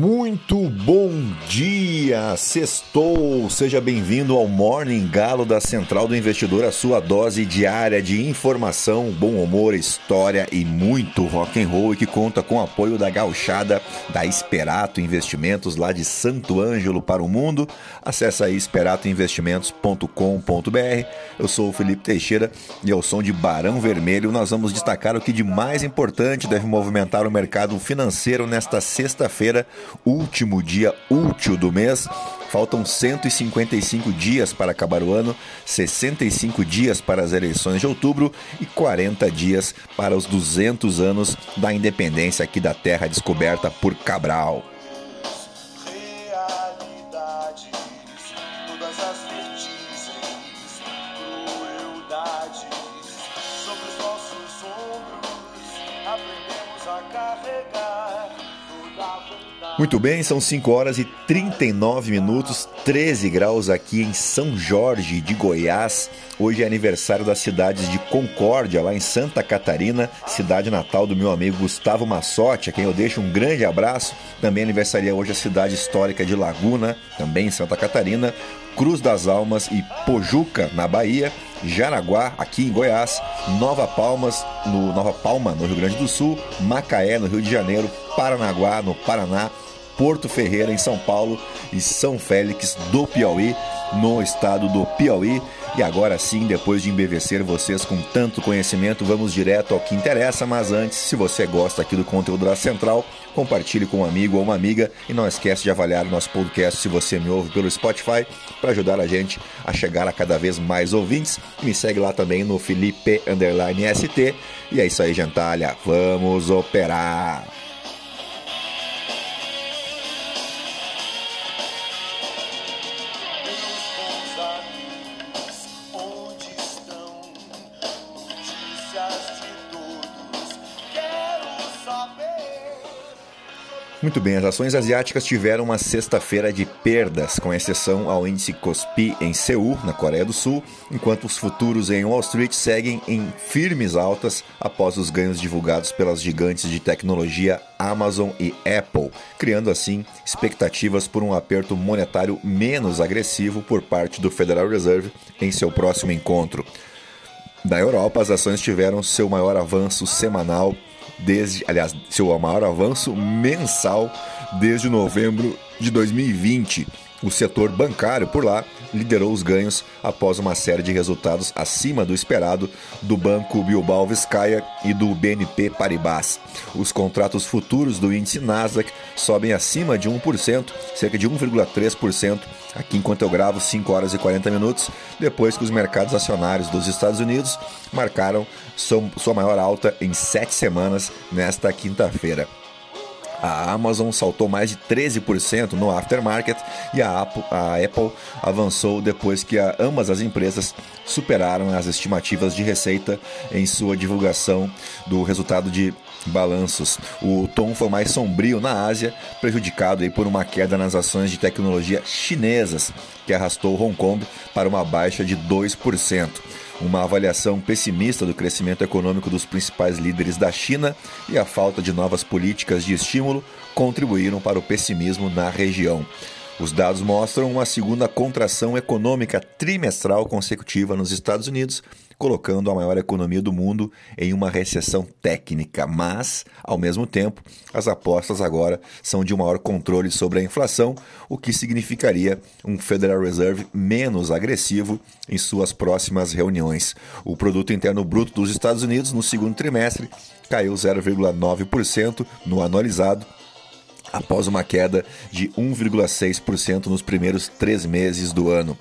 Muito bom dia, sextou! Seja bem-vindo ao Morning Galo da Central do Investidor, a sua dose diária de informação, bom humor, história e muito rock and roll e que conta com o apoio da gauchada da Esperato Investimentos lá de Santo Ângelo para o mundo. Acesse aí esperatoinvestimentos.com.br. Eu sou o Felipe Teixeira e ao som de Barão Vermelho nós vamos destacar o que de mais importante deve movimentar o mercado financeiro nesta sexta-feira último dia útil do mês. Faltam 155 dias para acabar o ano, 65 dias para as eleições de outubro e 40 dias para os 200 anos da independência aqui da terra descoberta por Cabral. Muito bem, são 5 horas e 39 minutos, 13 graus aqui em São Jorge de Goiás. Hoje é aniversário das cidades de Concórdia, lá em Santa Catarina, cidade natal do meu amigo Gustavo Massotti, a quem eu deixo um grande abraço. Também aniversaria hoje a cidade histórica de Laguna, também em Santa Catarina, Cruz das Almas e Pojuca, na Bahia. Jaraguá, aqui em Goiás, Nova Palmas, no Nova Palma, no Rio Grande do Sul, Macaé, no Rio de Janeiro, Paranaguá, no Paraná, Porto Ferreira, em São Paulo, e São Félix do Piauí, no estado do Piauí. E agora sim, depois de embevecer vocês com tanto conhecimento, vamos direto ao que interessa. Mas antes, se você gosta aqui do conteúdo da Central, compartilhe com um amigo ou uma amiga e não esquece de avaliar o nosso podcast se você me ouve pelo Spotify para ajudar a gente a chegar a cada vez mais ouvintes. Me segue lá também no Felipe ST. E é isso aí, gentalha. Vamos operar! Muito bem, as ações asiáticas tiveram uma sexta-feira de perdas, com exceção ao índice Kospi em Seul, na Coreia do Sul, enquanto os futuros em Wall Street seguem em firmes altas após os ganhos divulgados pelas gigantes de tecnologia Amazon e Apple, criando assim expectativas por um aperto monetário menos agressivo por parte do Federal Reserve em seu próximo encontro. Na Europa, as ações tiveram seu maior avanço semanal desde, aliás, seu maior avanço mensal desde novembro de 2020. O setor bancário por lá liderou os ganhos após uma série de resultados acima do esperado do Banco Bilbao Vizcaya e do BNP Paribas. Os contratos futuros do índice Nasdaq sobem acima de 1%, cerca de 1,3%, aqui enquanto eu gravo 5 horas e 40 minutos, depois que os mercados acionários dos Estados Unidos marcaram sua maior alta em sete semanas nesta quinta-feira. A Amazon saltou mais de 13% no aftermarket e a Apple, avançou depois que ambas as empresas superaram as estimativas de receita em sua divulgação do resultado de balanços. O tom foi mais sombrio na Ásia, prejudicado por uma queda nas ações de tecnologia chinesas, que arrastou Hong Kong para uma baixa de 2%. Uma avaliação pessimista do crescimento econômico dos principais líderes da China e a falta de novas políticas de estímulo contribuíram para o pessimismo na região. Os dados mostram uma segunda contração econômica trimestral consecutiva nos Estados Unidos, colocando a maior economia do mundo em uma recessão técnica. Mas, ao mesmo tempo, as apostas agora são de um maior controle sobre a inflação, o que significaria um Federal Reserve menos agressivo em suas próximas reuniões. O produto interno bruto dos Estados Unidos no segundo trimestre caiu 0,9% no anualizado após uma queda de 1,6% nos primeiros três meses do ano.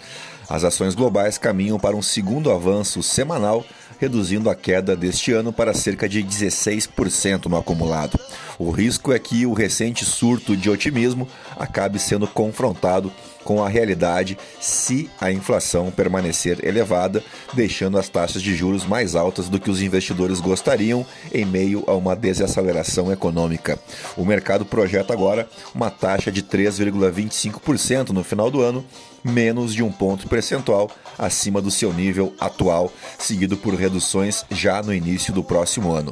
As ações globais caminham para um segundo avanço semanal, reduzindo a queda deste ano para cerca de 16% no acumulado. O risco é que o recente surto de otimismo acabe sendo confrontado com a realidade se a inflação permanecer elevada, deixando as taxas de juros mais altas do que os investidores gostariam em meio a uma desaceleração econômica. O mercado projeta agora uma taxa de 3,25% no final do ano, menos de um ponto percentual acima do seu nível atual, seguido por reduções já no início do próximo ano.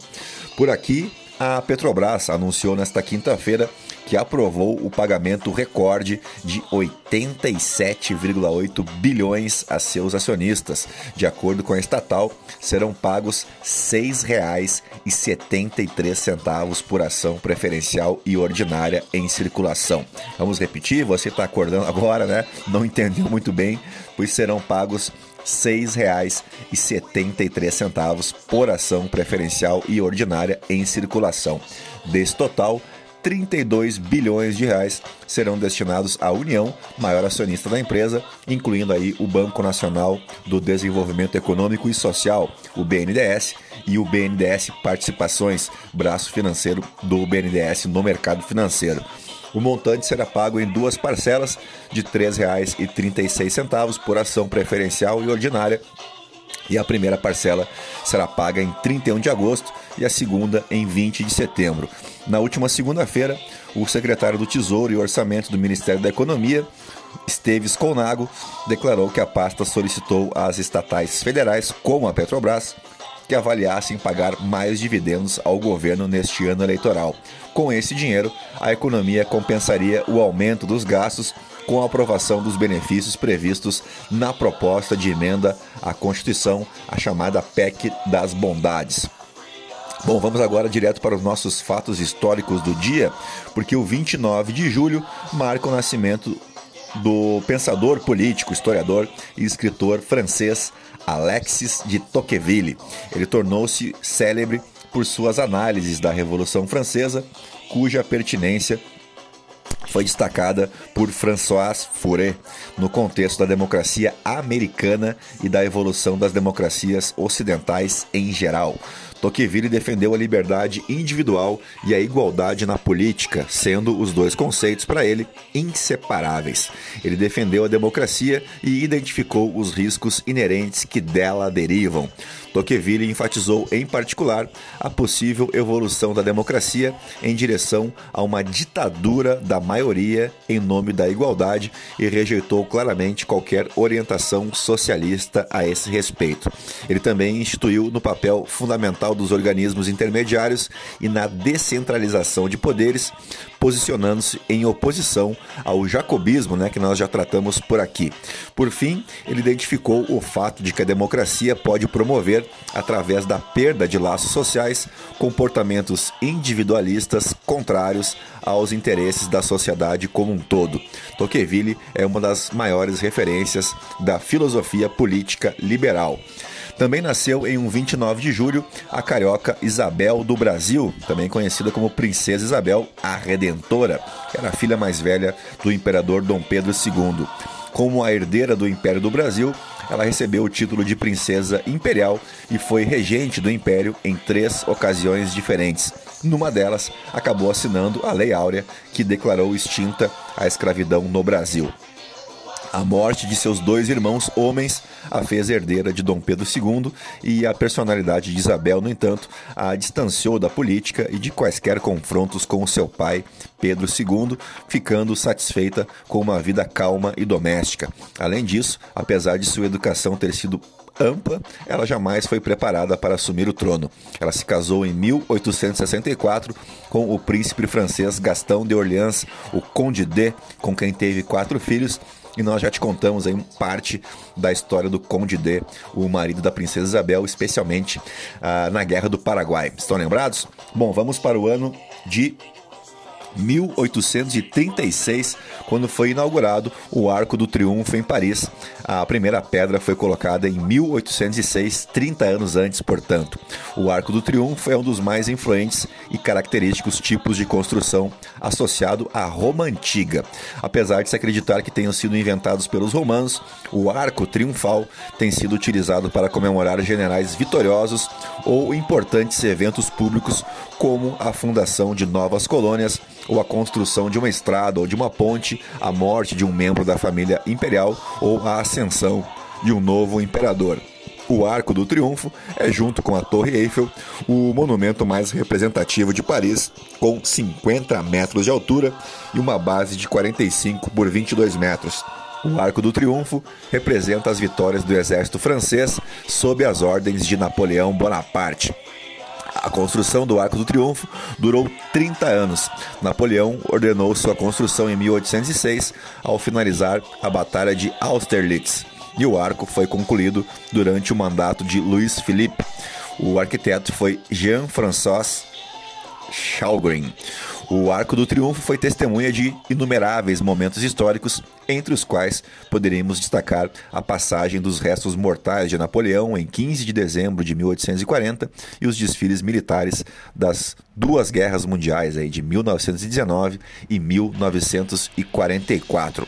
Por aqui, a Petrobras anunciou nesta quinta-feira que aprovou o pagamento recorde de 87,8 bilhões a seus acionistas. De acordo com a estatal, serão pagos R$ 6,73 por ação preferencial e ordinária em circulação. Vamos repetir? Você está acordando agora, né? Não entendeu muito bem, pois serão pagos R$ 6,73 por ação preferencial e ordinária em circulação. Desse total, 32 bilhões de reais serão destinados à União, maior acionista da empresa, incluindo aí o Banco Nacional do Desenvolvimento Econômico e Social, o BNDES, e o BNDES Participações, braço financeiro do BNDES no mercado financeiro. O montante será pago em duas parcelas de R$ 3,36 por ação preferencial e ordinária e a primeira parcela será paga em 31 de agosto e a segunda em 20 de setembro. Na última segunda-feira, o secretário do Tesouro e Orçamento do Ministério da Economia, Esteves Colnago, declarou que a pasta solicitou às estatais federais, como a Petrobras, que avaliassem pagar mais dividendos ao governo neste ano eleitoral. Com esse dinheiro, a economia compensaria o aumento dos gastos com a aprovação dos benefícios previstos na proposta de emenda à Constituição, a chamada PEC das Bondades. Bom, vamos agora direto para os nossos fatos históricos do dia, porque o 29 de julho marca o nascimento do pensador político, historiador e escritor francês Alexis de Tocqueville. Ele tornou-se célebre por suas análises da Revolução Francesa, cuja pertinência foi destacada por François Furet no contexto da democracia americana e da evolução das democracias ocidentais em geral. Tocqueville defendeu a liberdade individual e a igualdade na política, sendo os dois conceitos para ele inseparáveis. Ele defendeu a democracia e identificou os riscos inerentes que dela derivam. Tocqueville enfatizou, em particular, a possível evolução da democracia em direção a uma ditadura da maioria em nome da igualdade e rejeitou claramente qualquer orientação socialista a esse respeito. Ele também instituiu no papel fundamental dos organismos intermediários e na descentralização de poderes, posicionando-se em oposição ao jacobismo, né, que nós já tratamos por aqui. Por fim, ele identificou o fato de que a democracia pode promover, através da perda de laços sociais, comportamentos individualistas contrários aos interesses da sociedade como um todo. Tocqueville é uma das maiores referências da filosofia política liberal. Também nasceu em um 29 de julho a carioca Isabel do Brasil, também conhecida como Princesa Isabel a Redentora, que era a filha mais velha do imperador Dom Pedro II. Como a herdeira do Império do Brasil, ela recebeu o título de princesa imperial e foi regente do império em três ocasiões diferentes. Numa delas, acabou assinando a Lei Áurea, que declarou extinta a escravidão no Brasil. A morte de seus dois irmãos homens a fez herdeira de Dom Pedro II e a personalidade de Isabel, no entanto, a distanciou da política e de quaisquer confrontos com seu pai, Pedro II, ficando satisfeita com uma vida calma e doméstica. Além disso, apesar de sua educação ter sido ampla, ela jamais foi preparada para assumir o trono. Ela se casou em 1864 com o príncipe francês Gastão de Orleans, o Conde de, com quem teve quatro filhos e nós já te contamos aí parte da história do Conde D, o marido da princesa Isabel, especialmente uh, na Guerra do Paraguai. Estão lembrados? Bom, vamos para o ano de 1836, quando foi inaugurado o Arco do Triunfo em Paris. A primeira pedra foi colocada em 1806, 30 anos antes, portanto. O Arco do Triunfo é um dos mais influentes e característicos tipos de construção associado à Roma antiga. Apesar de se acreditar que tenham sido inventados pelos romanos, o arco triunfal tem sido utilizado para comemorar generais vitoriosos ou importantes eventos públicos, como a fundação de novas colônias ou a construção de uma estrada ou de uma ponte, a morte de um membro da família imperial ou a ascensão de um novo imperador. O Arco do Triunfo é, junto com a Torre Eiffel, o monumento mais representativo de Paris, com 50 metros de altura e uma base de 45 por 22 metros. O Arco do Triunfo representa as vitórias do exército francês sob as ordens de Napoleão Bonaparte. A construção do Arco do Triunfo durou 30 anos. Napoleão ordenou sua construção em 1806, ao finalizar a Batalha de Austerlitz. E o arco foi concluído durante o mandato de Louis Philippe. O arquiteto foi Jean-François Chalgrin. O Arco do Triunfo foi testemunha de inumeráveis momentos históricos, entre os quais poderíamos destacar a passagem dos restos mortais de Napoleão em 15 de dezembro de 1840 e os desfiles militares das duas guerras mundiais aí de 1919 e 1944.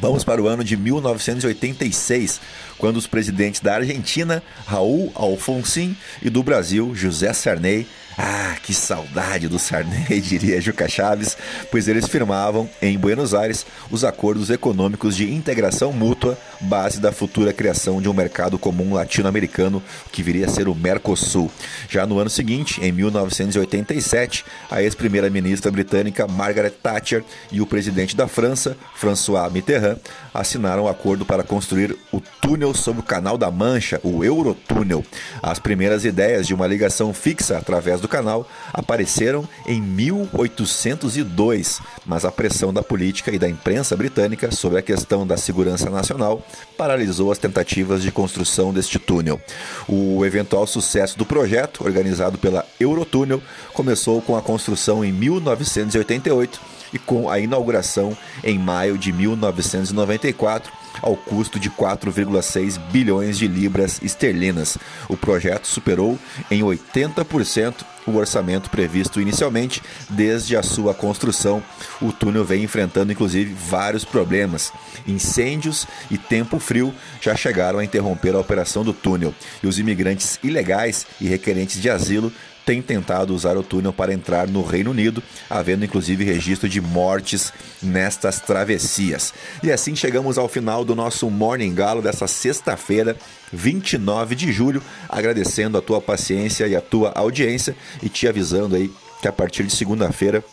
Vamos para o ano de 1986, quando os presidentes da Argentina, Raul Alfonsin, e do Brasil, José Sarney, ah, que saudade do Sarney, diria Juca Chaves, pois eles firmavam em Buenos Aires os acordos econômicos de integração mútua, base da futura criação de um mercado comum latino-americano que viria a ser o Mercosul. Já no ano seguinte, em 1987, a ex-primeira-ministra britânica Margaret Thatcher e o presidente da França, François Mitterrand, assinaram o um acordo para construir o túnel sobre o Canal da Mancha, o Eurotúnel. As primeiras ideias de uma ligação fixa através do canal apareceram em 1802, mas a pressão da política e da imprensa britânica sobre a questão da segurança nacional paralisou as tentativas de construção deste túnel. O eventual sucesso do projeto, organizado pela Eurotúnel, começou com a construção em 1988 e com a inauguração em maio de 1994 ao custo de 4,6 bilhões de libras esterlinas. O projeto superou em 80% o orçamento previsto inicialmente. Desde a sua construção, o túnel vem enfrentando inclusive vários problemas. Incêndios e tempo frio já chegaram a interromper a operação do túnel, e os imigrantes ilegais e requerentes de asilo tem tentado usar o túnel para entrar no Reino Unido, havendo inclusive registro de mortes nestas travessias. E assim chegamos ao final do nosso Morning Galo dessa sexta-feira, 29 de julho, agradecendo a tua paciência e a tua audiência e te avisando aí que a partir de segunda-feira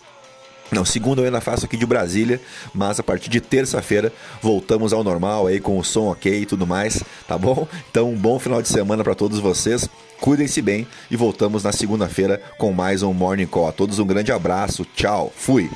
não, segunda eu ainda faço aqui de Brasília, mas a partir de terça-feira voltamos ao normal aí com o som ok e tudo mais, tá bom? Então, um bom final de semana para todos vocês. Cuidem-se bem e voltamos na segunda-feira com mais um Morning Call. A todos um grande abraço. Tchau. Fui.